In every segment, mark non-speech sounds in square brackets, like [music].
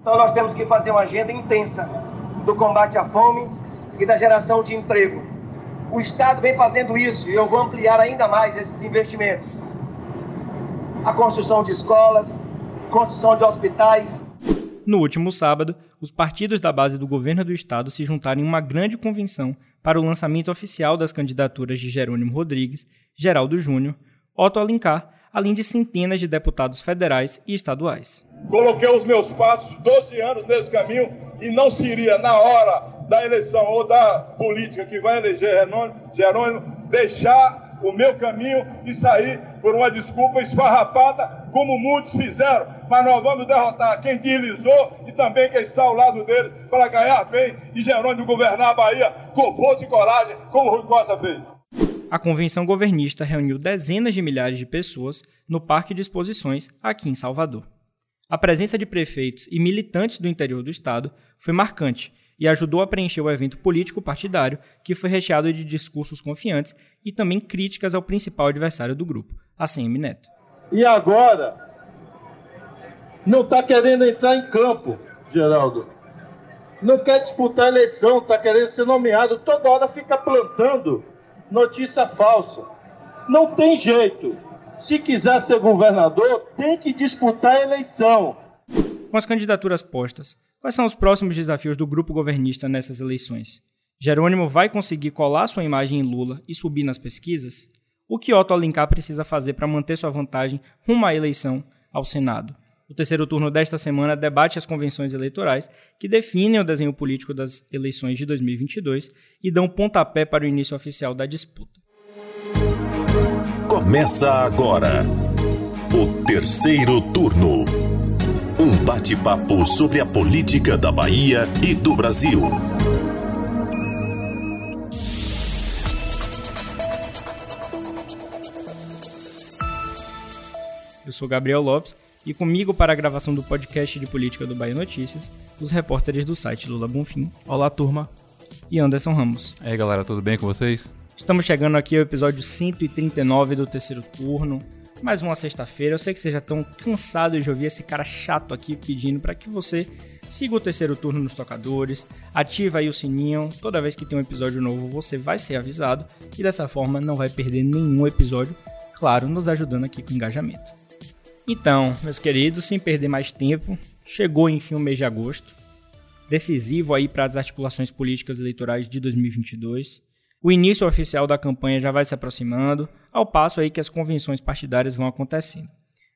Então nós temos que fazer uma agenda intensa do combate à fome e da geração de emprego. O Estado vem fazendo isso e eu vou ampliar ainda mais esses investimentos. A construção de escolas, construção de hospitais. No último sábado, os partidos da base do governo do estado se juntaram em uma grande convenção para o lançamento oficial das candidaturas de Jerônimo Rodrigues, Geraldo Júnior, Otto Alencar, além de centenas de deputados federais e estaduais. Coloquei os meus passos 12 anos nesse caminho e não seria na hora da eleição ou da política que vai eleger Jerônimo deixar o meu caminho e sair por uma desculpa esfarrapada, como muitos fizeram. Mas nós vamos derrotar quem deslizou e também quem está ao lado dele para ganhar bem e Jerônimo governar a Bahia com força e coragem, como Rui Costa fez. A convenção governista reuniu dezenas de milhares de pessoas no Parque de Exposições aqui em Salvador. A presença de prefeitos e militantes do interior do estado foi marcante e ajudou a preencher o evento político partidário, que foi recheado de discursos confiantes e também críticas ao principal adversário do grupo, a CM Neto. E agora, não está querendo entrar em campo, Geraldo. Não quer disputar a eleição, está querendo ser nomeado, toda hora fica plantando notícia falsa. Não tem jeito. Se quiser ser governador, tem que disputar a eleição. Com as candidaturas postas, quais são os próximos desafios do grupo governista nessas eleições? Jerônimo vai conseguir colar sua imagem em Lula e subir nas pesquisas? O que Otto Alencar precisa fazer para manter sua vantagem rumo à eleição ao Senado? O terceiro turno desta semana debate as convenções eleitorais que definem o desenho político das eleições de 2022 e dão pontapé para o início oficial da disputa. Começa agora o terceiro turno. Um bate-papo sobre a política da Bahia e do Brasil. Eu sou Gabriel Lopes e comigo para a gravação do podcast de política do Bahia Notícias, os repórteres do site Lula Bonfim. Olá, turma. E Anderson Ramos. E aí, galera, tudo bem com vocês? Estamos chegando aqui ao episódio 139 do terceiro turno mais uma sexta-feira. Eu sei que vocês já estão cansados de ouvir esse cara chato aqui pedindo para que você siga o terceiro turno nos tocadores, ativa aí o sininho. Toda vez que tem um episódio novo, você vai ser avisado e dessa forma não vai perder nenhum episódio, claro, nos ajudando aqui com o engajamento. Então, meus queridos, sem perder mais tempo, chegou enfim o mês de agosto, decisivo aí para as articulações políticas eleitorais de 2022. O início oficial da campanha já vai se aproximando, ao passo aí que as convenções partidárias vão acontecendo.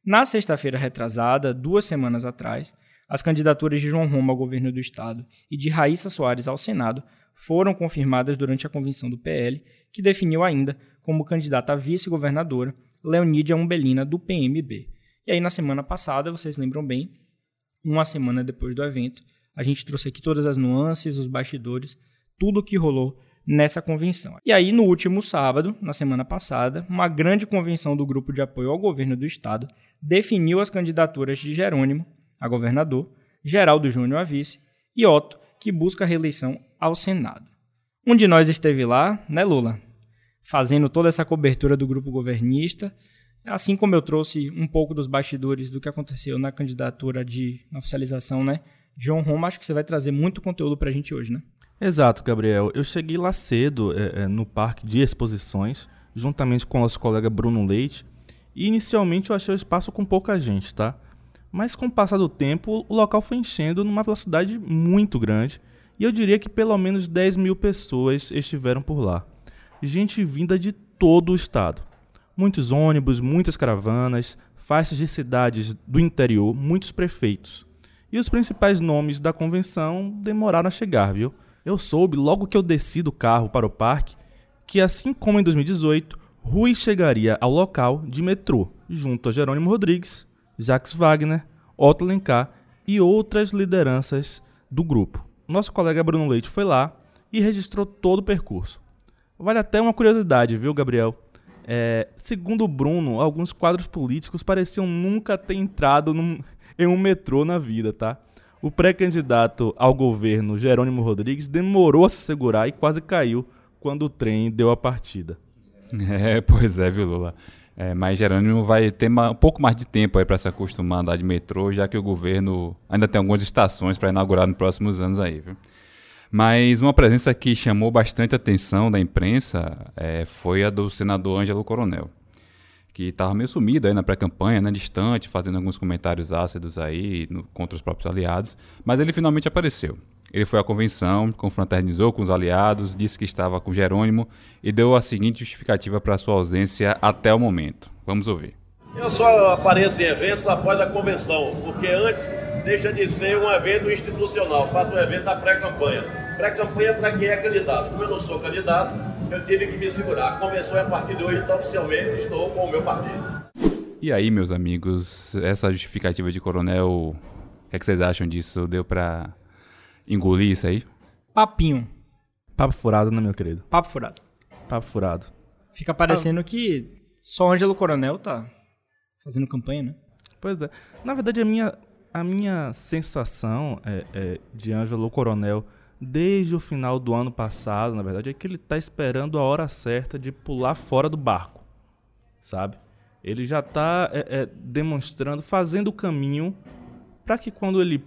Na sexta-feira retrasada, duas semanas atrás, as candidaturas de João Roma ao governo do estado e de Raíssa Soares ao Senado foram confirmadas durante a convenção do PL, que definiu ainda como candidata a vice-governadora Leonídia Umbelina do PMB. E aí na semana passada, vocês lembram bem, uma semana depois do evento, a gente trouxe aqui todas as nuances, os bastidores, tudo o que rolou nessa convenção. E aí, no último sábado, na semana passada, uma grande convenção do grupo de apoio ao governo do estado definiu as candidaturas de Jerônimo a governador, Geraldo Júnior a vice e Otto, que busca a reeleição ao Senado. Um de nós esteve lá, né, Lula? Fazendo toda essa cobertura do grupo governista, assim como eu trouxe um pouco dos bastidores do que aconteceu na candidatura de na oficialização, né? João Roma, acho que você vai trazer muito conteúdo para a gente hoje, né? Exato, Gabriel. Eu cheguei lá cedo é, é, no parque de exposições, juntamente com o nosso colega Bruno Leite, e inicialmente eu achei o espaço com pouca gente, tá? Mas com o passar do tempo, o local foi enchendo numa velocidade muito grande, e eu diria que pelo menos 10 mil pessoas estiveram por lá. Gente vinda de todo o estado. Muitos ônibus, muitas caravanas, faixas de cidades do interior, muitos prefeitos. E os principais nomes da convenção demoraram a chegar, viu? Eu soube, logo que eu desci do carro para o parque, que assim como em 2018, Rui chegaria ao local de metrô, junto a Jerônimo Rodrigues, Jacques Wagner, Otto Lencar e outras lideranças do grupo. Nosso colega Bruno Leite foi lá e registrou todo o percurso. Vale até uma curiosidade, viu, Gabriel? É, segundo Bruno, alguns quadros políticos pareciam nunca ter entrado num, em um metrô na vida, tá? O pré-candidato ao governo, Jerônimo Rodrigues, demorou a se segurar e quase caiu quando o trem deu a partida. [laughs] É, pois é, viu, Lula? É, mas Jerônimo vai ter um pouco mais de tempo aí para se acostumar a andar de metrô, já que o governo ainda tem algumas estações para inaugurar nos próximos anos aí, viu? Mas uma presença que chamou bastante atenção da imprensa é, foi a do senador Ângelo Coronel, que estava meio sumido aí na pré-campanha, né, distante, fazendo alguns comentários ácidos aí no, contra os próprios aliados, mas ele finalmente apareceu. Ele foi à convenção, confraternizou com os aliados, disse que estava com Jerônimo e deu a seguinte justificativa para sua ausência até o momento. Vamos ouvir. Eu só apareço em eventos após a convenção, porque antes deixa de ser um evento institucional, passa um evento da pré-campanha. Pré-campanha para quem é candidato. Como eu não sou candidato, eu tive que me segurar. A convenção é a partir de hoje, então oficialmente estou com o meu partido. E aí, meus amigos, essa justificativa de coronel, o que, é que vocês acham disso? Deu para engolir isso aí? Papinho. Papo furado, né, meu querido? Papo furado. Papo furado. Fica parecendo ah. que só o Ângelo Coronel tá fazendo campanha, né? Pois é. Na verdade, a minha, a minha sensação é, é, de Ângelo Coronel, desde o final do ano passado, na verdade, é que ele tá esperando a hora certa de pular fora do barco, sabe? Ele já tá é, é demonstrando, fazendo o caminho para que quando ele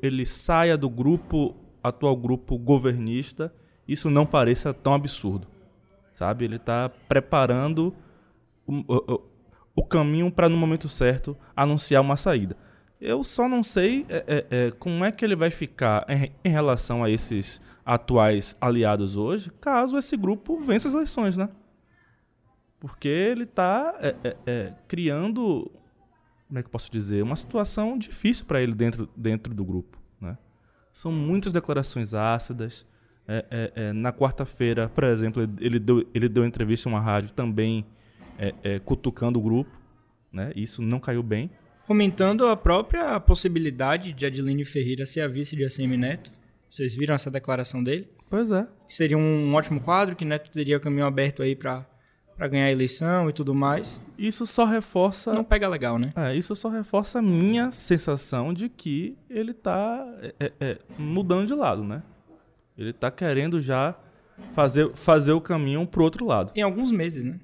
ele saia do grupo, atual grupo governista, isso não pareça tão absurdo. Sabe? Ele está preparando o, o, o caminho para, no momento certo, anunciar uma saída. Eu só não sei é, é, é, como é que ele vai ficar em, em, relação a esses atuais aliados hoje, caso esse grupo vença as eleições, né? Porque ele está é, é, é, criando como é que eu posso dizer, uma situação difícil para ele dentro, dentro do grupo. Né? São muitas declarações ácidas. Na quarta-feira, por exemplo, ele deu, ele deu entrevista em uma rádio também cutucando o grupo. Né? Isso não caiu bem. Comentando a própria possibilidade de Adeline Ferreira ser a vice de ACM Neto. Vocês viram essa declaração dele? Pois é. Que seria um ótimo quadro, que Neto teria caminho aberto aí para para ganhar a eleição e tudo mais. Isso só reforça. Não pega legal, né? É, isso só reforça a minha sensação de que ele tá é, é, é, mudando de lado, né? Ele tá querendo já fazer, fazer o caminho pro outro lado. Tem alguns meses, né?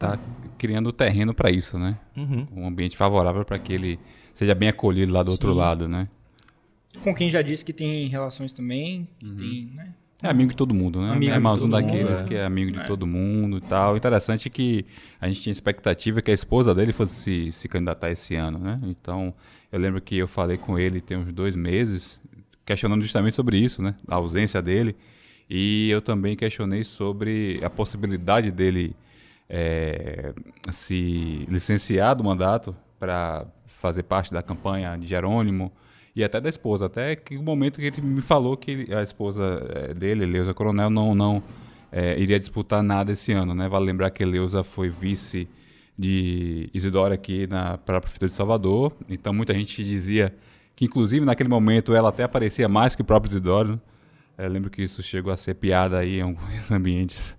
Tá criando o terreno para isso, né? Uhum. Um ambiente favorável para que ele seja bem acolhido lá do Sim. outro lado, né? Com quem já disse que tem relações também, que uhum. tem, né? É amigo de todo mundo, né? Amigo é mais um daqueles mundo, que é amigo de é. todo mundo e tal. Interessante que a gente tinha expectativa que a esposa dele fosse se, se candidatar esse ano, né? Então, eu lembro que eu falei com ele tem uns dois meses, questionando justamente sobre isso, né? A ausência dele. E eu também questionei sobre a possibilidade dele é, se licenciar do mandato para fazer parte da campanha de Jerônimo e até da esposa. Até que o momento que ele me falou que ele, a esposa é, dele, Eleusa Coronel, não, não é, iria disputar nada esse ano. Né? Vale lembrar que Eleusa foi vice de Isidora aqui na, para Prefeitura de Salvador. Então muita gente dizia que, inclusive, naquele momento ela até aparecia mais que o próprio Isidoro. Né? Lembro que isso chegou a ser piada aí em alguns [laughs] ambientes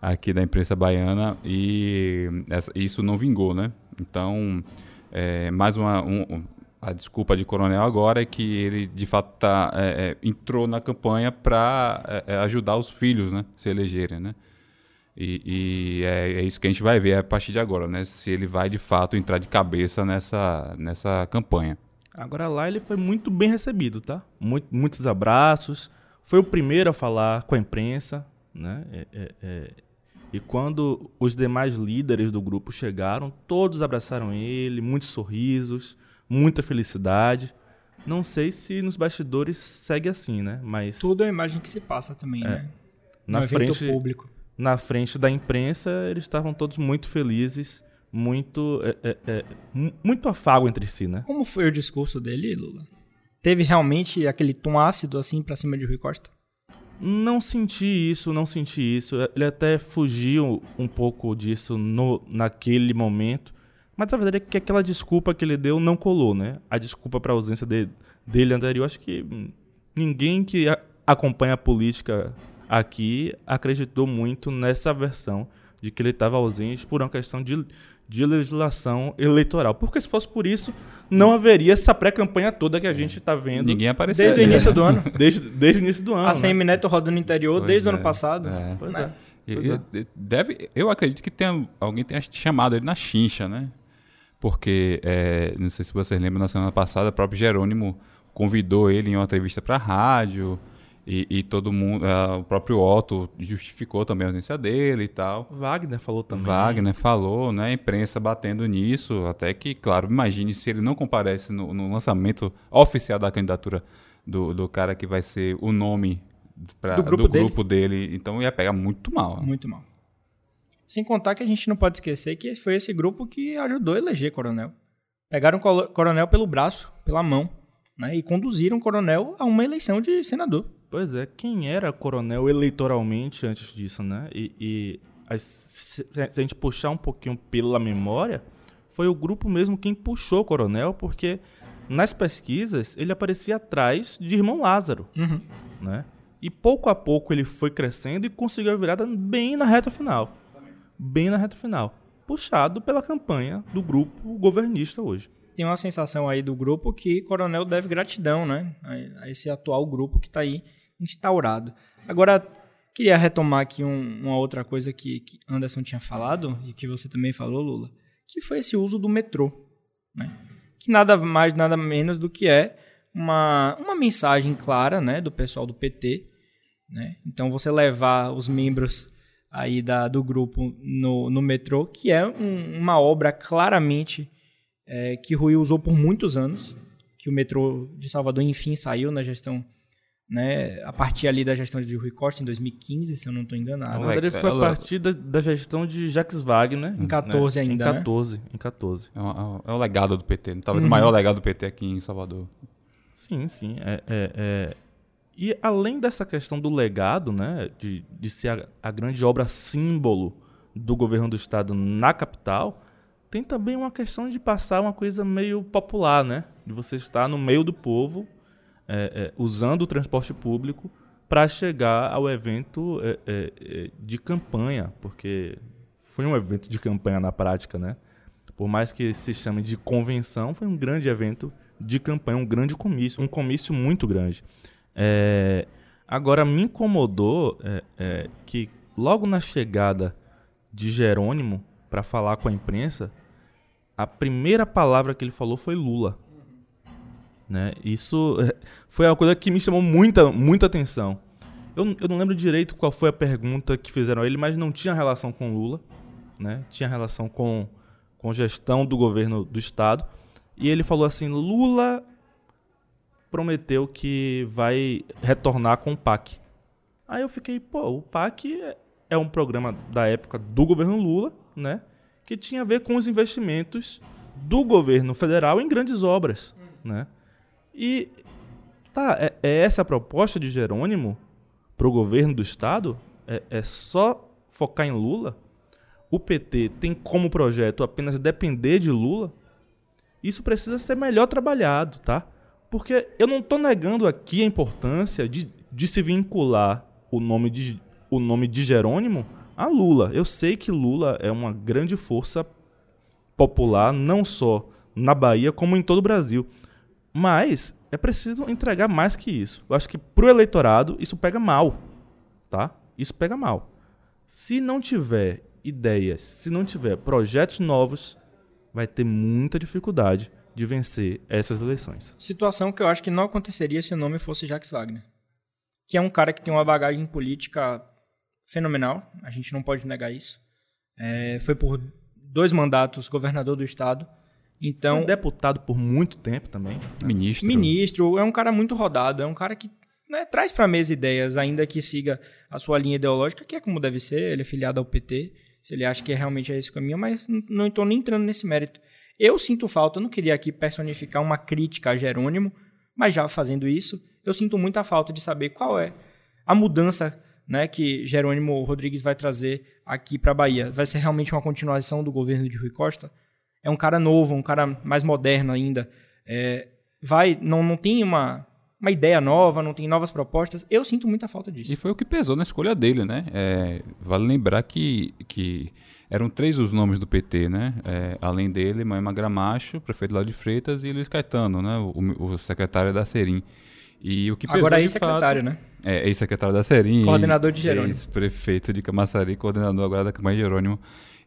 aqui da imprensa baiana e essa, isso não vingou, né? Então, é, mais uma, um, a desculpa de coronel agora é que ele de fato tá, é, é, entrou na campanha para é, é, ajudar os filhos né, se elegerem. Né? E, e é, é, isso que a gente vai ver a partir de agora, né? se ele vai de fato entrar de cabeça nessa, nessa campanha. Agora lá ele foi muito bem recebido, tá? Muito, muitos abraços. Foi o primeiro a falar com a imprensa, né? É, é, e quando os demais líderes do grupo chegaram, todos abraçaram ele, muitos sorrisos muita felicidade. Não sei se nos bastidores segue assim, né? Mas tudo é a imagem que se passa também, é. né? Na no frente público. Na frente da imprensa, eles estavam todos muito felizes, muito é, é, é muito afago entre si, né? Como foi o discurso dele, Lula? Teve realmente aquele tom ácido assim para cima de Rui Costa? Não senti isso, não senti isso. Ele até fugiu um pouco disso no, naquele momento. Mas a verdade é que aquela desculpa que ele deu não colou, né? A desculpa para a ausência de, dele anterior, acho que ninguém que a, acompanha a política aqui acreditou muito nessa versão de que ele estava ausente por uma questão de, de legislação eleitoral. Porque se fosse por isso, não haveria essa pré-campanha toda que a gente está vendo. Ninguém apareceu. Desde o início do ano. [laughs] Desde, desde o início do ano. A CM né? Neto rodando no interior pois desde é, o ano passado. É. Pois é. É. Deve, eu acredito que tem, alguém tenha chamado ele na chincha, né? Porque, é, não sei se vocês lembram, na semana passada, o próprio Jerônimo convidou ele em uma entrevista para a rádio. E, e, todo mundo, uh, o próprio Otto justificou também a ausência dele e tal. Wagner falou também. Wagner falou, né? A imprensa batendo nisso, até que, claro, imagine se ele não comparece no, no lançamento oficial da candidatura do, do cara que vai ser o nome pra, do, grupo, do dele. grupo dele. Então ia pegar muito mal. Muito mal. Sem contar que a gente não pode esquecer que foi esse grupo que ajudou a eleger Coronel. Pegaram o Coronel pelo braço, pela mão, né? E conduziram o Coronel a uma eleição de senador. Pois é, quem era coronel eleitoralmente antes disso, né? E, e a, se a gente puxar um pouquinho pela memória, foi o grupo mesmo quem puxou o coronel, porque nas pesquisas ele aparecia atrás de Irmão Lázaro, uhum. né? E pouco a pouco ele foi crescendo e conseguiu a virada bem na reta final. Bem na reta final. Puxado pela campanha do grupo governista hoje tem uma sensação aí do grupo que Coronel deve gratidão, né? A esse atual grupo que está aí instaurado. Agora, queria retomar aqui um, uma outra coisa que, que, Anderson tinha falado e que você também falou, Lula, que foi esse uso do metrô, né? Que nada mais, nada menos do que é uma, uma mensagem clara, né, do pessoal do PT, né? Então, você levar os membros aí da, do grupo no, no metrô, que é um, uma obra claramente é, que Rui usou por muitos anos, que o metrô de Salvador, enfim, saiu na gestão né, a partir ali da gestão de Rui Costa em 2015, se eu não estou enganado. Na verdade, foi a partir da, da, gestão de Jacques Wagner. Em 14 né? ainda, Em 14, né? em 14. É, o, é o legado do PT, né? talvez uhum. o maior legado do PT aqui em Salvador. Sim, sim. É, é, é... E além dessa questão do legado, né, de, de ser a, a grande obra símbolo do governo do estado na capital, tem também uma questão de passar uma coisa meio popular, né? De você estar no meio do povo é, é, usando o transporte público para chegar ao evento é, é, é, de campanha, porque foi um evento de campanha na prática, né? Por mais que se chame de convenção, foi um grande evento de campanha, um grande comício, um comício muito grande. É, agora, me incomodou que logo na chegada de Jerônimo para falar com a imprensa, a primeira palavra que ele falou foi Lula. Né? Isso foi uma coisa que me chamou muita, muita atenção. Eu, eu não lembro direito qual foi a pergunta que fizeram a ele, mas não tinha relação com Lula, né? tinha relação com, com gestão do governo do Estado. E ele falou assim: Lula prometeu que vai retornar com o PAC. Aí eu fiquei, pô, o PAC é, é um programa da época do governo Lula, né? Que tinha a ver com os investimentos do governo federal em grandes obras, né? E tá, é, é essa a proposta de Jerônimo para o governo do estado? É, é só focar em Lula? O PT tem como projeto apenas depender de Lula? Isso precisa ser melhor trabalhado, tá? Porque eu não estou negando aqui a importância de, de se vincular o nome de, o nome de Jerônimo a Lula. Eu sei que Lula é uma grande força popular, não só na Bahia, como em todo o Brasil. Mas é preciso entregar mais que isso. Eu acho que pro eleitorado isso pega mal, tá? Isso pega mal. Se não tiver ideias, se não tiver projetos novos, vai ter muita dificuldade de vencer essas eleições. Situação que eu acho que não aconteceria se o nome fosse Jacques Wagner, que é um cara que tem uma bagagem política fenomenal. A gente não pode negar isso. É, foi por dois mandatos governador do estado então, Foi deputado por muito tempo também. Né? Ministro. Ministro, é um cara muito rodado, é um cara que né, traz para a mesa ideias, ainda que siga a sua linha ideológica, que é como deve ser, ele é filiado ao PT, se ele acha que é realmente é esse caminho, mas não estou nem entrando nesse mérito. Eu sinto falta, eu não queria aqui personificar uma crítica a Jerônimo, mas já fazendo isso, eu sinto muita falta de saber qual é a mudança né, que Jerônimo Rodrigues vai trazer aqui para a Bahia. Vai ser realmente uma continuação do governo de Rui Costa? É um cara novo, um cara mais moderno ainda. É, vai, não, não tem uma, uma ideia nova, não tem novas propostas. Eu sinto muita falta disso. E foi o que pesou na escolha dele, né? É, vale lembrar que, que eram três os nomes do PT, né? É, além dele, Moema Gramacho, prefeito lá de Freitas, e Luiz Caetano, né? O, o secretário da Serim. E o que Agora é ex-secretário, né? É, ex-secretário da Serim. Coordenador de Jerônimo. Ex-prefeito de Camaçari, coordenador agora da campanha de Jerônimo.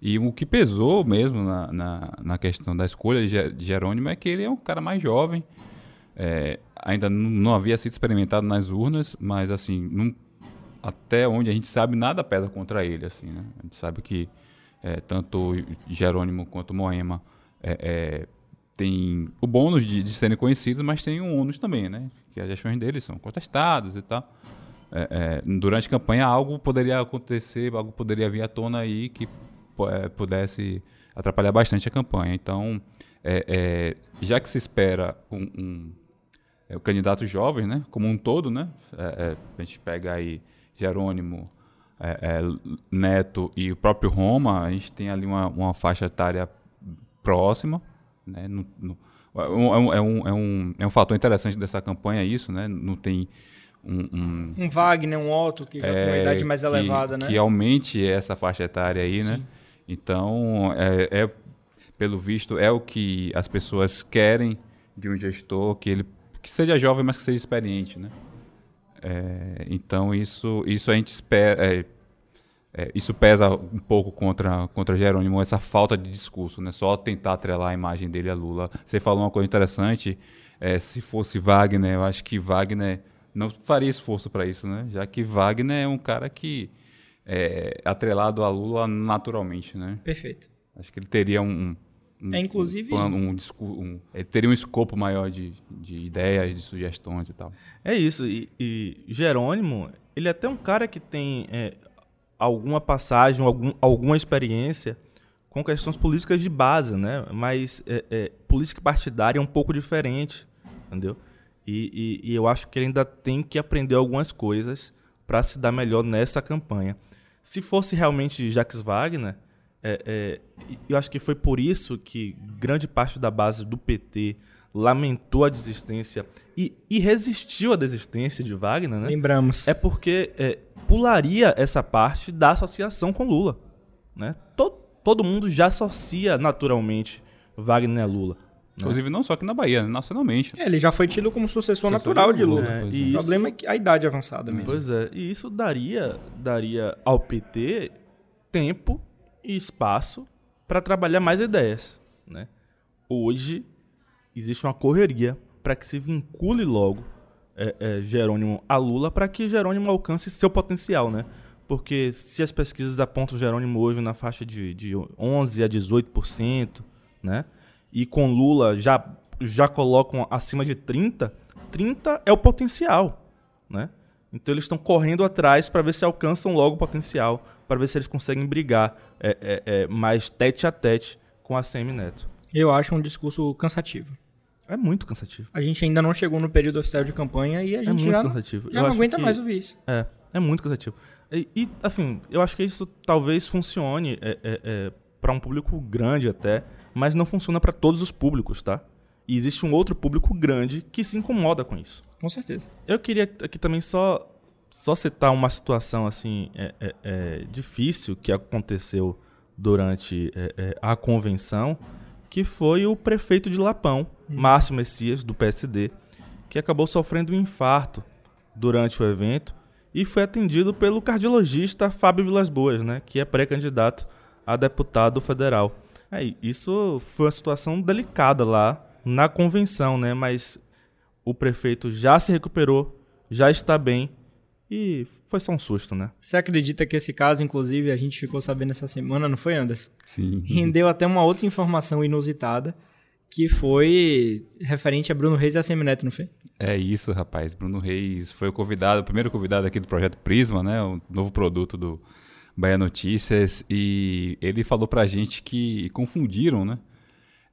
E o que pesou mesmo na, na, na, questão da escolha de Jerônimo é que ele é um cara mais jovem, é, ainda não havia sido experimentado nas urnas, mas assim, até onde a gente sabe, nada pesa contra ele. Assim, né? A gente sabe que é, tanto Jerônimo quanto Moema é, é, tem o bônus de, de, serem conhecidos, mas tem um ônus também, né? Que as gestões deles são contestadas e tal. É, é, durante a campanha algo poderia acontecer, algo poderia vir à tona aí que pudesse atrapalhar bastante a campanha. Então, é, é, já que se espera um, um, é, o candidato jovem, né, como um todo, né, é, a gente pega aí Jerônimo, Neto e o próprio Roma, a gente tem ali uma, uma faixa etária próxima, né, no, no, é, um, é, um, é, um, é um fator interessante dessa campanha isso, né, não tem um, um, um Wagner, um Otto, que já é, tem uma idade mais que, elevada, né? Que aumente essa faixa etária aí, né? Sim. né? Então, é, é, pelo visto, é o que as pessoas querem de um gestor, que ele que seja jovem, mas que seja experiente, né? É, então, isso, isso a gente espera... É, é, isso pesa um pouco contra, contra Jerônimo, essa falta de discurso, né? Só tentar atrelar a imagem dele a Lula. Você falou uma coisa interessante, é, se fosse Wagner, eu acho que Wagner não faria esforço para isso, né? Já que Wagner é um cara que é, atrelado a Lula naturalmente, né? Perfeito. Acho que ele teria um, um é, inclusive... um, um, um, ele teria um escopo maior de, de ideias, de sugestões e tal. É isso. E, e Jerônimo, ele é até um cara que tem é, alguma passagem, algum, alguma experiência com questões políticas de base, né? Mas é, é, política partidária é um pouco diferente, entendeu? E, e, e eu acho que ele ainda tem que aprender algumas coisas para se dar melhor nessa campanha. Se fosse realmente Jacques Wagner, é, é, eu acho que foi por isso que grande parte da base do PT lamentou a desistência e, e resistiu à desistência de Wagner, né? Lembramos. É porque é, pularia essa parte da associação com Lula, né? Todo, todo mundo já associa naturalmente Wagner a Lula. Né? Inclusive, não só aqui na Bahia, nacionalmente. É, ele já foi tido como sucessor, sucessor natural de Lula. É, o isso... problema é que a idade avançada mesmo. Pois é, e isso daria, daria ao PT tempo e espaço para trabalhar mais ideias. Né? Hoje, existe uma correria para que se vincule logo é, é, Jerônimo a Lula para que Jerônimo alcance seu potencial, né? Porque se as pesquisas apontam Jerônimo hoje na faixa de, de 11% a 18%, né? E com Lula já, já colocam acima de 30, 30 é o potencial, né? Então eles estão correndo atrás para ver se alcançam logo o potencial, para ver se eles conseguem brigar é, é, é, mais tete a tete com a Semi Neto. Eu acho um discurso cansativo. É muito cansativo. A gente ainda não chegou no período oficial de campanha e a é gente é muito já, cansativo. já não aguenta que, mais ouvir isso. É, é muito cansativo. E, e, assim, eu acho que isso talvez funcione é, é para um público grande até, mas não funciona para todos os públicos, tá? E existe um outro público grande que se incomoda com isso. Com certeza. Eu queria aqui também só, só citar uma situação assim é, é, é difícil que aconteceu durante é, é, a convenção, que foi o prefeito de Lapão, hum. Márcio Messias, do PSD, que acabou sofrendo um infarto durante o evento e foi atendido pelo cardiologista Fábio Vilas Boas, né, que é pré-candidato a deputado federal. É, isso foi uma situação delicada lá na convenção, né? Mas o prefeito já se recuperou, já está bem e foi só um susto, né? Você acredita que esse caso, inclusive, a gente ficou sabendo essa semana, não foi, Anderson? Sim. Rendeu até uma outra informação inusitada, que foi referente a Bruno Reis e a Semineto, não foi? É isso, rapaz. Bruno Reis foi o convidado, o primeiro convidado aqui do projeto Prisma, né? O novo produto do, Bahia Notícias e ele falou pra gente que confundiram, né?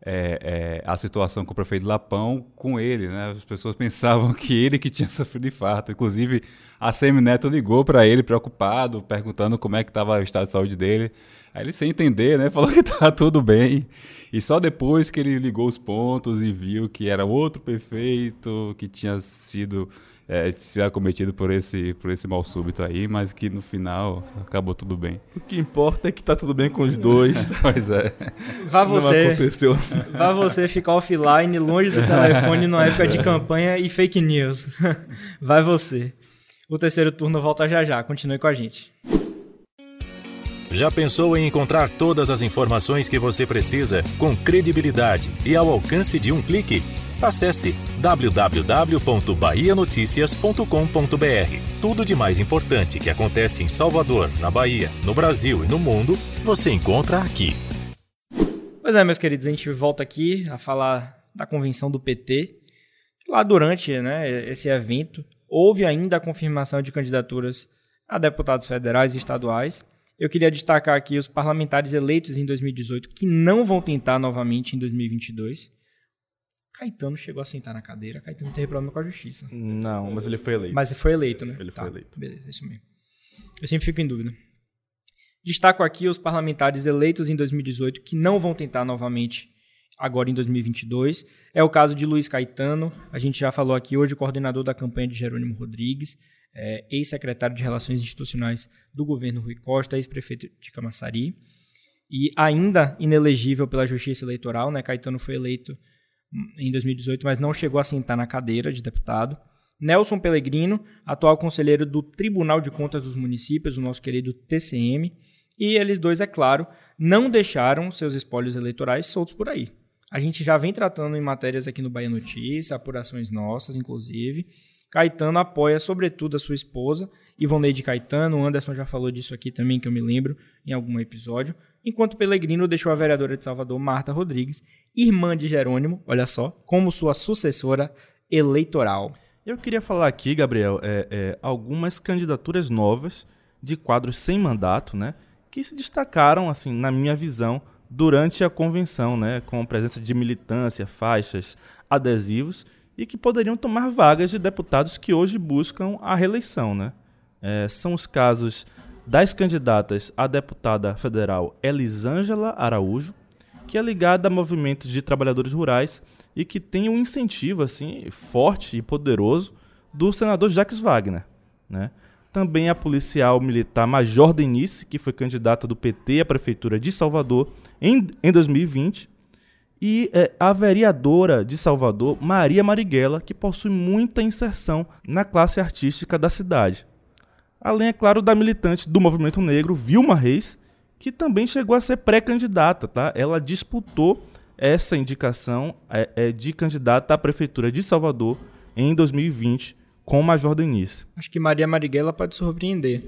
É, é, a situação com o prefeito Lapão com ele, né? As pessoas pensavam que ele que tinha [laughs] sofrido infarto. Inclusive, a Semineto ligou para ele preocupado, perguntando como é que estava o estado de saúde dele. Aí ele, sem entender, né? [laughs] Falou que tá tudo bem. E só depois que ele ligou os pontos e viu que era outro prefeito que tinha sido é, se acometido por esse, por esse mal súbito aí, mas que no final acabou tudo bem. O que importa é que tá tudo bem com os dois. [laughs] pois é. Vá você, Não aconteceu. Vá você ficar offline, longe do telefone, numa época de campanha e fake news. [laughs] Vai você. O terceiro turno volta já já. Continue com a gente. Já pensou em encontrar todas as informações que você precisa com credibilidade e ao alcance de um clique? Acesse www.bahianoticias.com.br. Tudo de mais importante que acontece em Salvador, na Bahia, no Brasil e no mundo, você encontra aqui. Pois é, meus queridos, a gente volta aqui a falar da convenção do PT. Lá durante né, esse evento, houve ainda a confirmação de candidaturas a deputados federais e estaduais. Eu queria destacar aqui os parlamentares eleitos em 2018 que não vão tentar novamente em 2022. Caetano chegou a sentar na cadeira. Caetano teve problema com a justiça. Não, mas ele foi eleito. Mas ele foi eleito, né? Ele tá, foi eleito. Beleza, é isso mesmo. Eu sempre fico em dúvida. Destaco aqui os parlamentares eleitos em 2018 que não vão tentar novamente agora em 2022. É o caso de Luiz Caetano, a gente já falou aqui hoje, coordenador da campanha de Jerônimo Rodrigues, é, ex-secretário de Relações Institucionais do governo Rui Costa, ex-prefeito de Camaçari, e ainda inelegível pela Justiça Eleitoral, né? Caetano foi eleito em 2018, mas não chegou a sentar na cadeira de deputado. Nelson Pellegrino, atual conselheiro do Tribunal de Contas dos Municípios, o nosso querido TCM, e eles dois, é claro, não deixaram seus espólios eleitorais soltos por aí. A gente já vem tratando em matérias aqui no Bahia Notícia, apurações nossas, inclusive. Caetano apoia, sobretudo, a sua esposa, Ivoneide Caetano. O Anderson já falou disso aqui também, que eu me lembro, em algum episódio. Enquanto Pellegrino deixou a vereadora de Salvador, Marta Rodrigues, irmã de Jerônimo, olha só, como sua sucessora eleitoral. Eu queria falar aqui, Gabriel, é, é, algumas candidaturas novas de quadros sem mandato, né? Que se destacaram, assim, na minha visão, durante a convenção, né, com a presença de militância, faixas, adesivos, e que poderiam tomar vagas de deputados que hoje buscam a reeleição. Né? É, são os casos das candidatas a deputada federal Elisângela Araújo, que é ligada a movimentos de trabalhadores rurais e que tem um incentivo assim forte e poderoso do senador Jacques Wagner. Né? Também a policial militar Major Denise, que foi candidata do PT à Prefeitura de Salvador em, em 2020. E é, a vereadora de Salvador, Maria Marighella, que possui muita inserção na classe artística da cidade. Além, é claro, da militante do movimento negro, Vilma Reis, que também chegou a ser pré-candidata. Tá? Ela disputou essa indicação é, é, de candidata à Prefeitura de Salvador em 2020 com o Major Denise. Acho que Maria Marighella pode surpreender.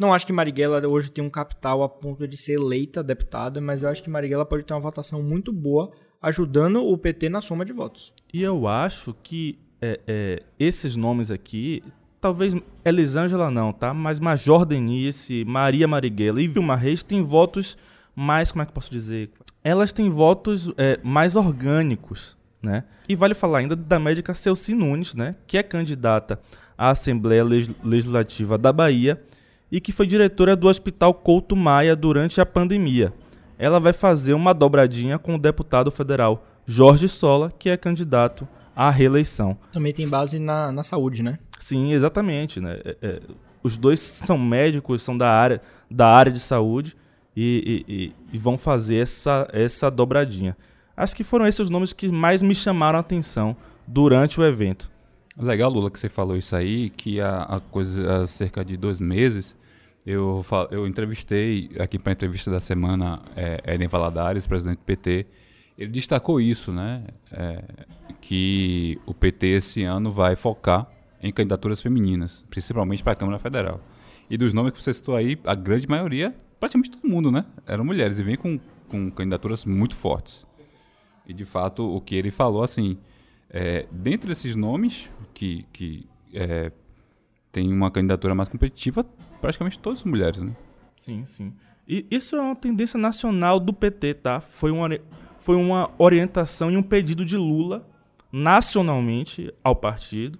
Não acho que Marighella hoje tem um capital a ponto de ser eleita deputada, mas eu acho que Marighella pode ter uma votação muito boa, ajudando o PT na soma de votos. E eu acho que é, é, esses nomes aqui, talvez Elisângela não, tá? Mas Major Denise, Maria Marighella e Vilma Reis têm votos mais, como é que eu posso dizer? Elas têm votos é, mais orgânicos, né? E vale falar ainda da médica Celci Nunes, né? que é candidata à Assembleia Legislativa da Bahia e que foi diretora do Hospital Couto Maia durante a pandemia. Ela vai fazer uma dobradinha com o deputado federal Jorge Sola, que é candidato à reeleição. Também tem base na, na saúde, né? Sim, exatamente. Né? É, é, os dois são médicos, são da área, da área de saúde e, e, e vão fazer essa, essa dobradinha. Acho que foram esses os nomes que mais me chamaram a atenção durante o evento. Legal, Lula, que você falou isso aí, que há, há, coisa, há cerca de dois meses eu, eu entrevistei aqui para a entrevista da semana é, Eden Valadares, presidente do PT. Ele destacou isso, né? É, que o PT esse ano vai focar em candidaturas femininas, principalmente para a Câmara Federal. E dos nomes que você citou aí, a grande maioria, praticamente todo mundo, né? Eram mulheres e vem com, com candidaturas muito fortes. E de fato, o que ele falou, assim, é, dentre esses nomes que, que é, tem uma candidatura mais competitiva, praticamente todas mulheres, né? Sim, sim. E isso é uma tendência nacional do PT, tá? Foi uma, foi uma orientação e um pedido de Lula nacionalmente ao partido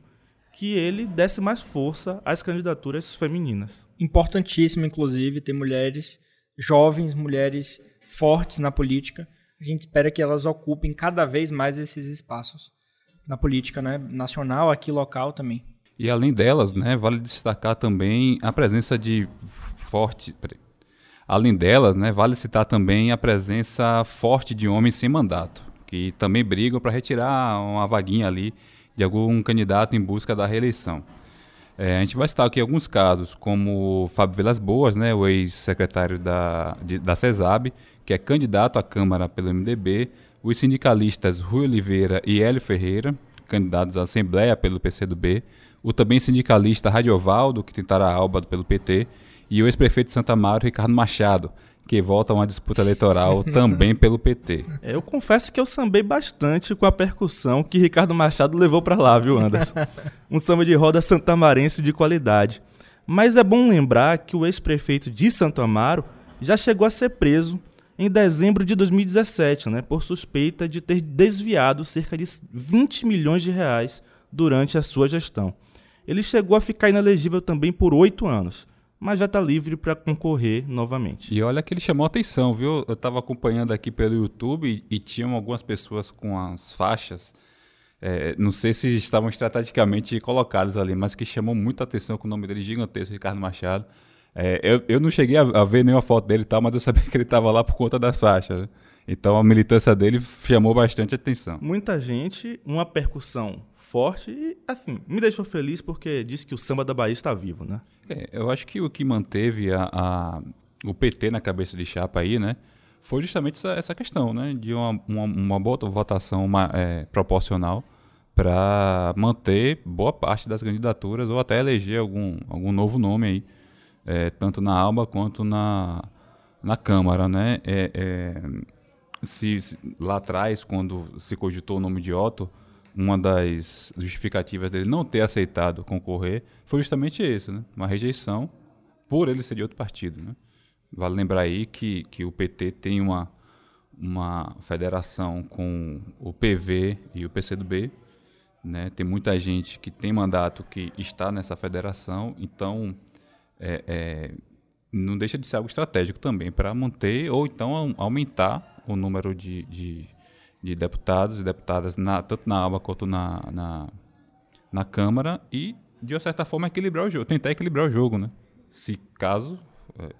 que ele desse mais força às candidaturas femininas. Importantíssimo, inclusive, ter mulheres jovens, mulheres fortes na política a gente espera que elas ocupem cada vez mais esses espaços na política né, nacional, aqui local também. E além delas, né, vale destacar também a presença de forte. Além delas, né, vale citar também a presença forte de homens sem mandato, que também brigam para retirar uma vaguinha ali de algum candidato em busca da reeleição. É, a gente vai citar aqui alguns casos, como Fábio Vilas Boas, né, o ex-secretário da, de, da CESAB, que é candidato à Câmara pelo MDB, os sindicalistas Rui Oliveira e Hélio Ferreira, candidatos à Assembleia pelo PCdoB, o também sindicalista Radiovaldo, que tentará a alba pelo PT, e o ex-prefeito de Santa Maria, Ricardo Machado, que volta a uma disputa eleitoral [laughs] também pelo PT. É, eu confesso que eu sambei bastante com a percussão que Ricardo Machado levou para lá, viu, Anderson? [laughs] um samba de roda santamarense de qualidade. Mas é bom lembrar que o ex-prefeito de Santo Amaro já chegou a ser preso em dezembro de 2017, né, por suspeita de ter desviado cerca de 20 milhões de reais durante a sua gestão. Ele chegou a ficar inelegível também por oito anos mas já está livre para concorrer novamente. E olha que ele chamou atenção, viu? Eu estava acompanhando aqui pelo YouTube e, tinham algumas pessoas com as faixas, é, não sei se estavam estrategicamente colocadas ali, mas que chamou muita atenção com o nome dele gigantesco, Ricardo Machado. É, eu, eu não cheguei a, a, ver nenhuma foto dele e tal, mas eu sabia que ele estava lá por conta das faixas. Né? Então a militância dele chamou bastante atenção. Muita gente, uma percussão forte e, assim, me deixou feliz porque disse que o samba da Bahia está vivo, né? É, eu acho que o que manteve a, a, o PT na cabeça de chapa aí, né? Foi justamente essa, essa questão, né? De uma, uma, uma boa votação uma, é, proporcional para manter boa parte das candidaturas ou até eleger algum, algum novo nome aí, é, tanto na Alba quanto na, na Câmara, né? É, é se, se, lá atrás, quando se cogitou o nome de Otto, uma das justificativas dele não ter aceitado concorrer foi justamente isso, né? Uma rejeição por ele ser de outro partido, né? Vale lembrar aí que, que o PT tem uma, uma federação com o PV e o PCdoB, né? Tem muita gente que tem mandato que está nessa federação, então é, é, não deixa de ser algo estratégico também para manter ou então aumentar o número de, de, de deputados e deputadas, na, tanto na ABA quanto na, na, na, Câmara, e, de uma certa forma, equilibrar o jogo, tentar equilibrar o jogo, né? Se caso é,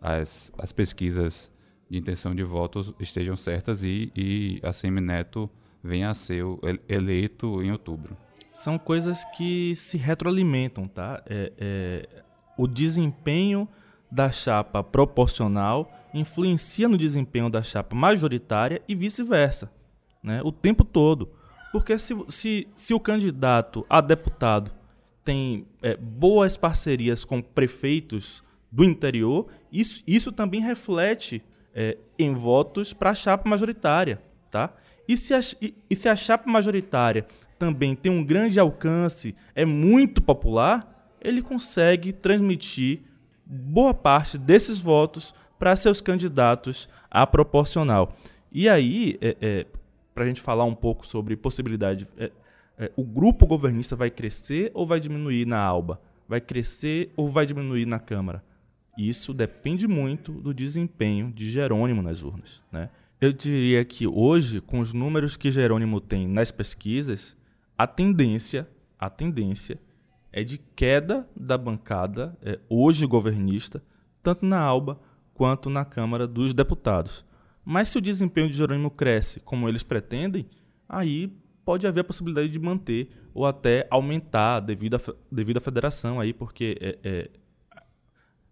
as, as pesquisas de intenção de votos estejam certas e, e a Semineto venha a ser eleito em outubro. São coisas que se retroalimentam, tá? É, é, o desempenho da chapa proporcional influencia no desempenho da chapa majoritária e vice-versa, né? o tempo todo. Porque se, se, se o candidato a deputado tem é, boas parcerias com prefeitos do interior, isso, isso também reflete é, em votos para a chapa majoritária. Tá? E, se a, e, e se a chapa majoritária também tem um grande alcance, é muito popular, ele consegue transmitir boa parte desses votos para seus candidatos a proporcional. E aí, é, é, para a gente falar um pouco sobre possibilidade, é, é, o grupo governista vai crescer ou vai diminuir na ALBA? Vai crescer ou vai diminuir na Câmara? Isso depende muito do desempenho de Jerônimo nas urnas. Né? Eu diria que hoje, com os números que Jerônimo tem nas pesquisas, a tendência, a tendência é de queda da bancada, é, hoje governista, tanto na ALBA quanto na Câmara dos Deputados. Mas se o desempenho de Jerônimo cresce como eles pretendem, aí pode haver a possibilidade de manter ou até aumentar devido, a, devido à federação aí, porque é, é,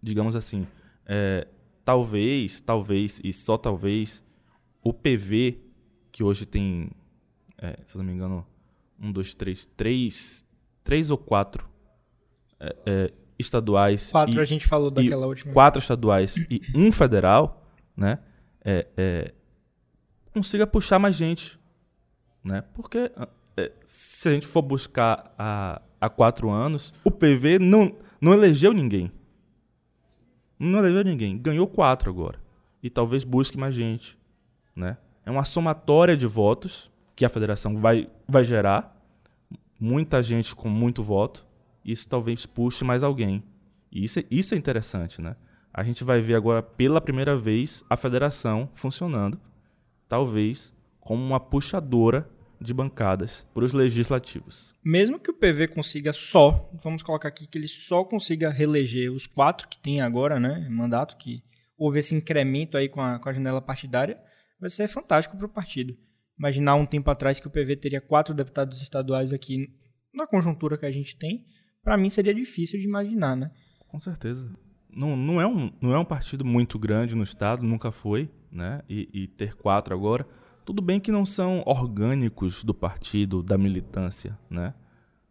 digamos assim, é, talvez, talvez e só talvez o PV que hoje tem, é, se não me engano, um, dois, três, três, três ou quatro é, é, estaduais. Quatro e, a gente falou daquela última. Quatro estaduais e um federal, né? É, é, consiga puxar mais gente. Né? Porque é, se a gente for buscar há, há quatro anos, o PV não, não elegeu ninguém. Não elegeu ninguém. Ganhou quatro agora. E talvez busque mais gente. Né? É uma somatória de votos que a federação vai, vai gerar. Muita gente com muito voto isso talvez puxe mais alguém. E isso, é, isso é interessante, né? A gente vai ver agora pela primeira vez a federação funcionando talvez como uma puxadora de bancadas para os legislativos. Mesmo que o PV consiga só, vamos colocar aqui que ele só consiga reeleger os quatro que tem agora, né, mandato, que houve esse incremento aí com a, com a janela partidária, vai ser fantástico para o partido. Imaginar um tempo atrás que o PV teria quatro deputados estaduais aqui na conjuntura que a gente tem, para mim seria difícil de imaginar, né? Com certeza. Não, não, é um, não é um partido muito grande no estado, nunca foi, né? E, e ter quatro agora tudo bem que não são orgânicos do partido, da militância, né?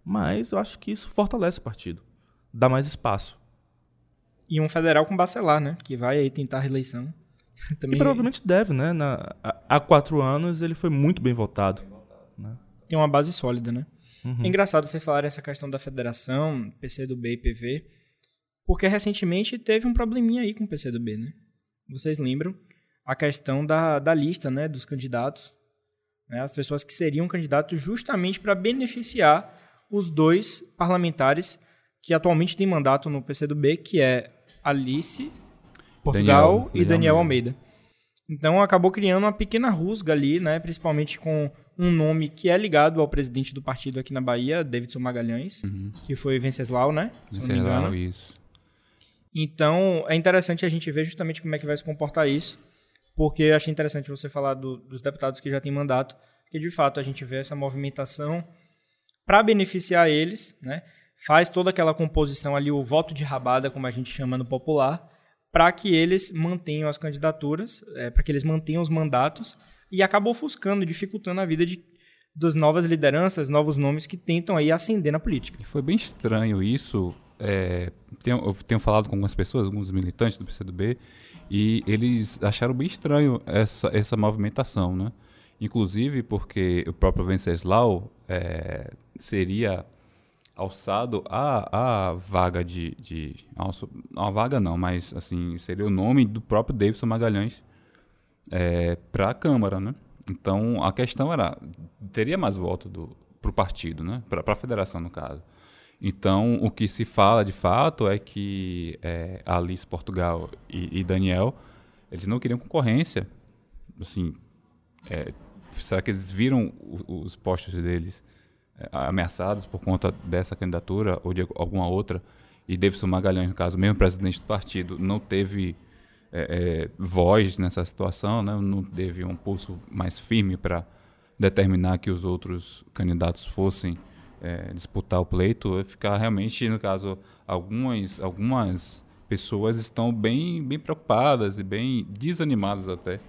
Mas eu acho que isso fortalece o partido, dá mais espaço. E um federal com Bacelar, né? Que vai aí tentar a reeleição. [laughs] Também... E provavelmente deve, né? Na, há quatro anos ele foi muito bem votado. Né? Tem uma base sólida, né? Uhum. É engraçado vocês falarem essa questão da federação, PCdoB e PV, porque recentemente teve um probleminha aí com o PCdoB, né? Vocês lembram a questão da, da lista né, dos candidatos, né, as pessoas que seriam candidatos justamente para beneficiar os dois parlamentares que atualmente têm mandato no PCdoB, que é Alice Portugal Daniel, e Daniel Almeida. Almeida. Então acabou criando uma pequena rusga ali, né, principalmente com um nome que é ligado ao presidente do partido aqui na Bahia, Davidson Magalhães, uhum. que foi Venceslau, né? Venceslau, isso. Então é interessante a gente ver justamente como é que vai se comportar isso porque eu achei interessante você falar do, dos deputados que já têm mandato, que de fato a gente vê essa movimentação para beneficiar eles, né? faz toda aquela composição ali, o voto de rabada, como a gente chama no popular, para que eles mantenham as candidaturas, é, para que eles mantenham os mandatos, e acaba ofuscando, dificultando a vida de, das novas lideranças, novos nomes que tentam aí ascender na política. Foi bem estranho isso. É, tenho, eu tenho falado com algumas pessoas, alguns militantes do PCdoB, e eles acharam bem estranho essa, essa movimentação, né? Inclusive porque o próprio Venceslau é, seria alçado a, a vaga de, de a vaga não, mas assim seria o nome do próprio Davidson Magalhães é, para a Câmara, né? Então a questão era teria mais voto para o partido, né? Para a federação no caso. Então, o que se fala de fato é que é, Alice Portugal e, e, Daniel, eles não queriam concorrência. Assim, é, será que eles viram os, os postos deles ameaçados por conta dessa candidatura ou de alguma outra? E Davidson Magalhães, no caso, mesmo presidente do partido, não teve é, é, voz nessa situação, né? não teve um pulso mais firme para determinar que os outros candidatos fossem é, disputar o pleito, ficar realmente, no caso, algumas, algumas pessoas estão bem, bem preocupadas e bem desanimadas até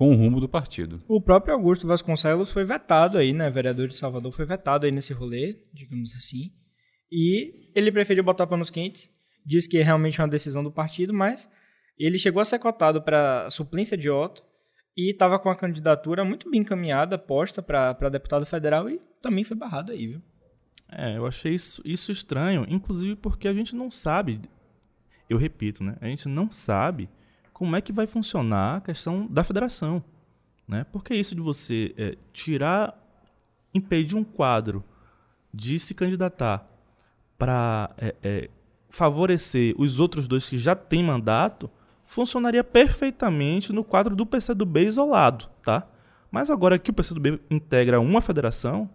com o rumo do partido. O próprio Augusto Vasconcelos foi vetado aí, né? Vereador de Salvador foi vetado aí nesse rolê, digamos assim. E ele preferiu botar panos quentes, diz que é realmente uma decisão do partido, mas ele chegou a ser cotado para suplência de Otto e estava com a candidatura muito bem encaminhada, posta para deputado federal e também foi barrado aí, viu? É, eu achei isso, isso estranho, inclusive porque a gente não sabe, eu repito, né? A gente não sabe como é que vai funcionar a questão da federação, né? Porque isso de você é, tirar, impedir um quadro de se candidatar para é, é, favorecer os outros dois que já têm mandato, funcionaria perfeitamente no quadro do PCdoB isolado, tá? Mas agora que o PCdoB integra uma federação,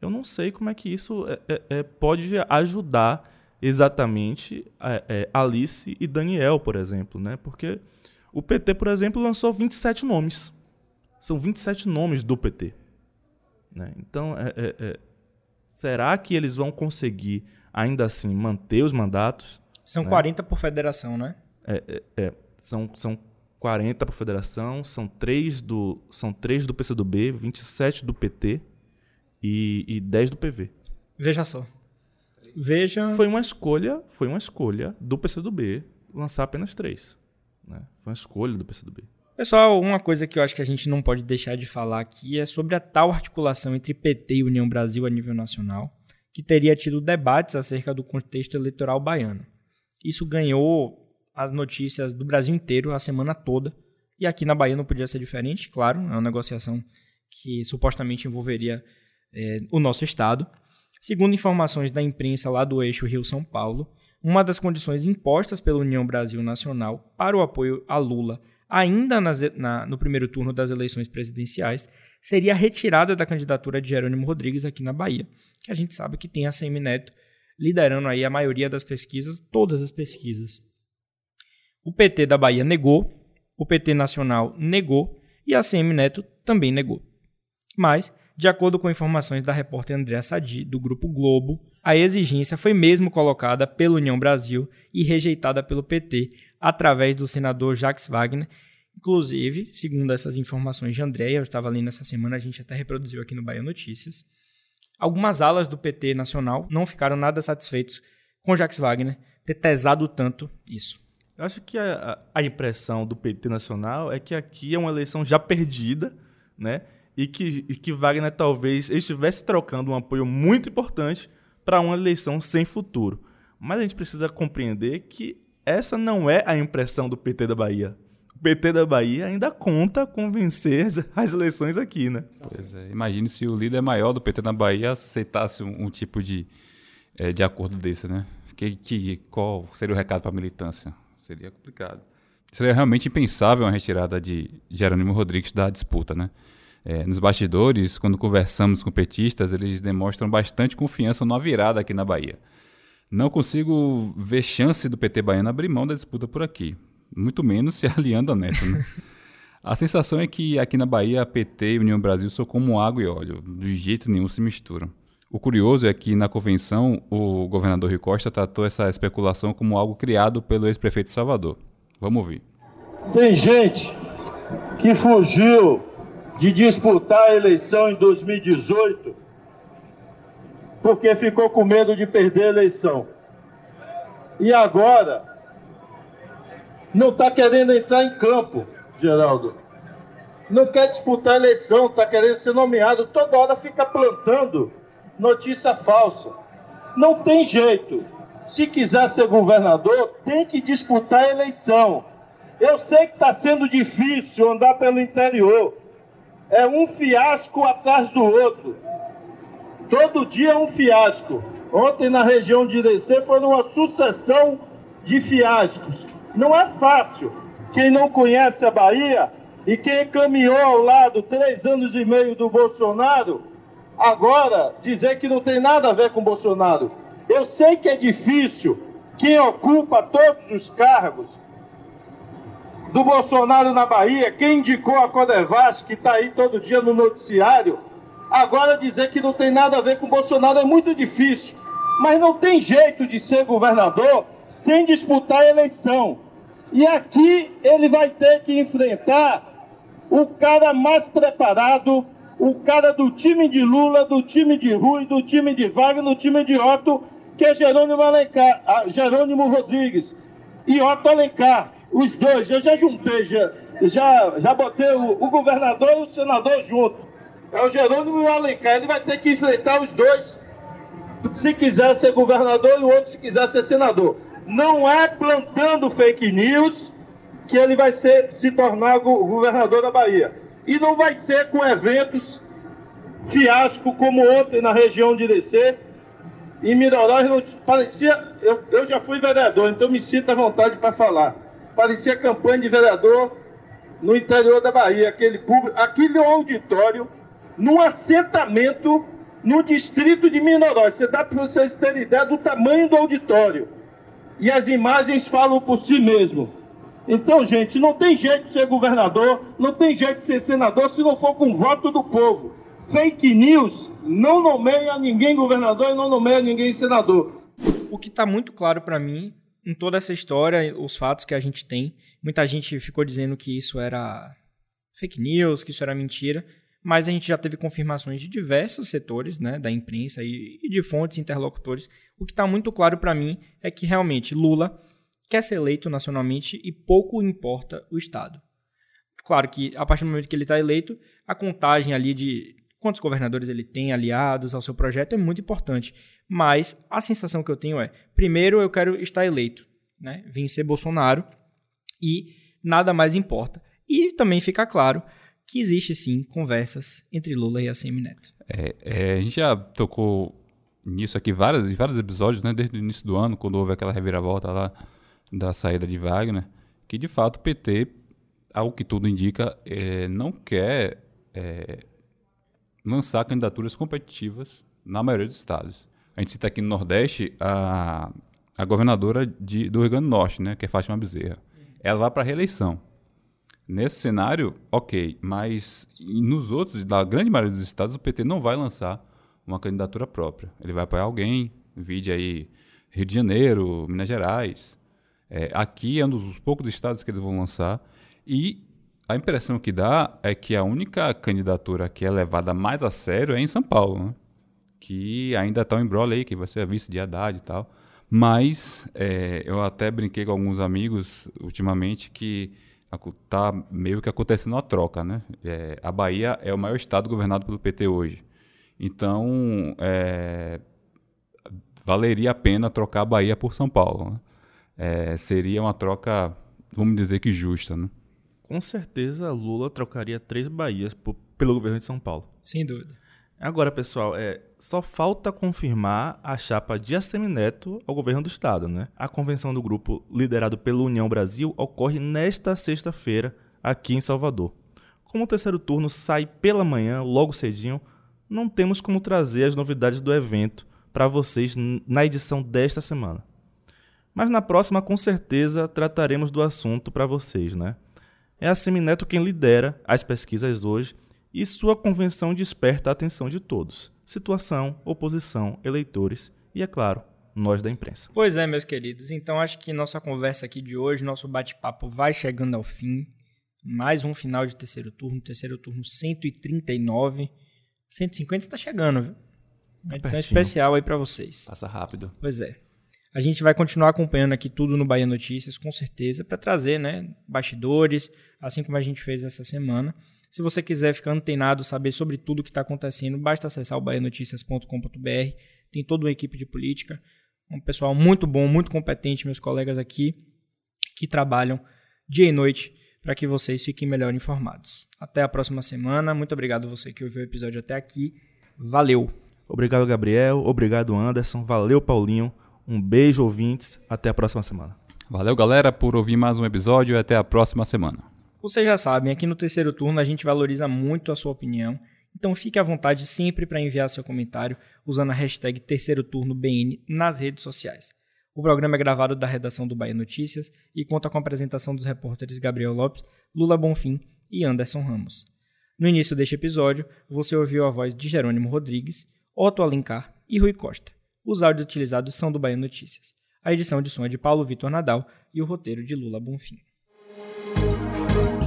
eu não sei como é que isso é, é, é pode ajudar exatamente é, é, Alice e Daniel, por exemplo, né? Porque o PT, por exemplo, lançou 27 nomes. São 27 nomes do PT. Né? Então, é, será que eles vão conseguir, ainda assim, manter os mandatos? São né? 40 por federação, né? É, são, são 40 por federação, são 3 do, são 3 do PCdoB, 27 do PT e, e 10 do PV. Veja só. Veja. Foi uma escolha, foi uma escolha do PCdoB lançar apenas três. Né? Foi uma escolha do PCdoB. Pessoal, uma coisa que eu acho que a gente não pode deixar de falar aqui é sobre a tal articulação entre PT e União Brasil a nível nacional, que teria tido debates acerca do contexto eleitoral baiano. Isso ganhou as notícias do Brasil inteiro a semana toda, e aqui na Bahia não podia ser diferente, claro, é uma negociação que supostamente envolveria é, o nosso estado. Segundo informações da imprensa lá do eixo Rio-São Paulo, uma das condições impostas pela União Brasil Nacional para o apoio a Lula ainda nas, na, no primeiro turno das eleições presidenciais, seria a retirada da candidatura de Jerônimo Rodrigues aqui na Bahia, que a gente sabe que tem a Semi Neto liderando aí a maioria das pesquisas, todas as pesquisas. O PT da Bahia negou, o PT Nacional negou e a CM Neto também negou. Mas, de acordo com informações da repórter Andréa Sadi, do Grupo Globo, a exigência foi mesmo colocada pela União Brasil e rejeitada pelo PT através do senador Jacques Wagner. Inclusive, segundo essas informações de Andréa, eu estava lendo essa semana, a gente até reproduziu aqui no Bahia Notícias, algumas alas do PT nacional não ficaram nada satisfeitos com Jacques Wagner ter pesado tanto isso. Eu acho que a, a, impressão do PT nacional é que aqui é uma eleição já perdida, né? E que, e que Wagner talvez estivesse trocando um apoio muito importante para uma eleição sem futuro. Mas a gente precisa compreender que essa não é a impressão do PT da Bahia. O PT da Bahia ainda conta com vencer as eleições aqui, né? Pois é. Imagine se o líder maior do PT na Bahia aceitasse um, um tipo de, é, de acordo desse, né? Que, que, qual seria o recado para a militância? Seria complicado. Seria realmente impensável uma retirada de Jerônimo Rodrigues da disputa, né? É, nos bastidores, quando conversamos com petistas, eles demonstram bastante confiança numa virada aqui na Bahia. Não consigo ver chance do PT baiano abrir mão da disputa por aqui, muito menos se [laughs] aliando a Neto. Né? a sensação é que aqui na Bahia, PT e União Brasil são como água e óleo, de jeito nenhum se misturam. O curioso é que na convenção o governador Rui Costa tratou essa especulação como algo criado pelo ex-prefeito de Salvador. Vamos ouvir. Tem gente que fugiu de disputar a eleição em 2018 porque ficou com medo de perder a eleição. E agora não está querendo entrar em campo, Geraldo. Não quer disputar a eleição, está querendo ser nomeado. Toda hora fica plantando notícia falsa. Não tem jeito. Se quiser ser governador, tem que disputar a eleição. Eu sei que está sendo difícil andar pelo interior. É um fiasco atrás do outro. Todo dia é um fiasco. Ontem na região de Irecê foi uma sucessão de fiascos. Não é fácil. Quem não conhece a Bahia e quem caminhou ao lado três anos e meio do Bolsonaro agora dizer que não tem nada a ver com Bolsonaro. Eu sei que é difícil quem ocupa todos os cargos do Bolsonaro na Bahia, quem indicou a Codevas, que está aí todo dia no noticiário, agora dizer que não tem nada a ver com Bolsonaro é muito difícil. Mas não tem jeito de ser governador sem disputar a eleição. E aqui ele vai ter que enfrentar o cara mais preparado o cara do time de Lula, do time de Rui, do time de Wagner, do time de Otto, que é Jerônimo, Alencar, ah, Jerônimo Rodrigues e Otto Alencar. Os dois, eu já juntei, já, já, já botei o, o governador e o senador junto. É o Jerônimo e o Alencar. Ele vai ter que enfrentar os dois se quiser ser governador e o outro se quiser ser senador. Não é plantando fake news que ele vai ser, se tornar governador da Bahia. E não vai ser com eventos fiasco como ontem na região de Irecê. Em Miroróis parecia. Eu, eu já fui vereador, então me sinto à vontade para falar. Parecia campanha de vereador no interior da Bahia, aquele público, aquele auditório, num assentamento no distrito de Mineróis. Você dá para vocês terem ideia do tamanho do auditório. E as imagens falam por si mesmo. Então, gente, não tem jeito de ser governador, não tem jeito de ser senador se não for com voto do povo. Fake news não nomeia ninguém governador e não nomeia ninguém senador. O que está muito claro para mim em toda essa história, os fatos que a gente tem, muita gente ficou dizendo que isso era fake news, que isso era mentira, mas a gente já teve confirmações de diversos setores, né, da imprensa e, de fontes interlocutores. O que está muito claro para mim é que realmente Lula quer ser eleito nacionalmente e pouco importa o Estado. Claro que, a partir do momento que ele está eleito, a contagem ali de quantos governadores ele tem aliados ao seu projeto é muito importante. Mas a sensação que eu tenho é: primeiro eu quero estar eleito, né? vencer Bolsonaro e nada mais importa. E também fica claro que existe sim conversas entre Lula e ACM Neto. É, é, a gente já tocou nisso aqui vários, vários episódios, né? Desde o início do ano, quando houve aquela reviravolta lá da saída de Wagner, que de fato o PT ao que tudo indica, é, não quer é, lançar candidaturas competitivas na maioria dos estados. A gente cita aqui no Nordeste a, a governadora de, do Rio Grande do Norte, né, que é Fátima Bezerra. Ela vai para reeleição. Nesse cenário, ok, mas nos outros, da grande maioria dos estados, o PT não vai lançar uma candidatura própria. Ele vai apoiar alguém, vide aí Rio de Janeiro, Minas Gerais. É, aqui é um dos poucos estados que eles vão lançar. E a impressão que dá é que a única candidatura que é levada mais a sério é em São Paulo, né? Que ainda está um embrolho aí, que vai ser a vice de Haddad e tal. Mas é, eu até brinquei com alguns amigos ultimamente que está meio que acontecendo uma troca, né? É, a Bahia é o maior estado governado pelo PT hoje. Então, é, valeria a pena trocar a Bahia por São Paulo. Né? É, seria uma troca, vamos dizer que justa, né? Com certeza, Lula trocaria três Bahias por, pelo governo de São Paulo. Sem dúvida. Agora, pessoal, é, só falta confirmar a chapa de Assemineto ao governo do estado, né? A convenção do grupo, liderado pela União Brasil, ocorre nesta sexta-feira, aqui em Salvador. Como o terceiro turno sai pela manhã, logo cedinho, não temos como trazer as novidades do evento para vocês na edição desta semana. Mas na próxima, com certeza, trataremos do assunto para vocês, né? É a Semineto quem lidera as pesquisas hoje e sua convenção desperta a atenção de todos: situação, oposição, eleitores e, é claro, nós da imprensa. Pois é, meus queridos. Então acho que nossa conversa aqui de hoje, nosso bate-papo vai chegando ao fim. Mais um final de terceiro turno, terceiro turno 139. 150 está chegando, viu? Uma edição Pertinho. especial aí para vocês. Passa rápido. Pois é. A gente vai continuar acompanhando aqui tudo no Bahia Notícias, com certeza, para trazer, né, bastidores, assim como a gente fez essa semana. Se você quiser ficar antenado, saber sobre tudo o que está acontecendo, basta acessar o baianoticias.com.br. Tem toda uma equipe de política, um pessoal muito bom, muito competente, meus colegas aqui, que trabalham dia e noite para que vocês fiquem melhor informados. Até a próxima semana. Muito obrigado você que ouviu o episódio até aqui. Valeu! Obrigado, Gabriel. Obrigado, Anderson. Valeu, Paulinho. Um beijo, ouvintes. Até a próxima semana. Valeu, galera, por ouvir mais um episódio e até a próxima semana. Vocês já sabem, aqui no terceiro turno a gente valoriza muito a sua opinião, então fique à vontade sempre para enviar seu comentário usando a hashtag terceiro turno BN nas redes sociais. O programa é gravado da redação do Bahia Notícias e conta com a apresentação dos repórteres Gabriel Lopes, Lula Bonfim e Anderson Ramos. No início deste episódio, você ouviu a voz de Jerônimo Rodrigues, Otto Alencar e Rui Costa. Os áudios utilizados são do Bahia Notícias. A edição de som é de Paulo Vitor Nadal e o roteiro de Lula Bonfim.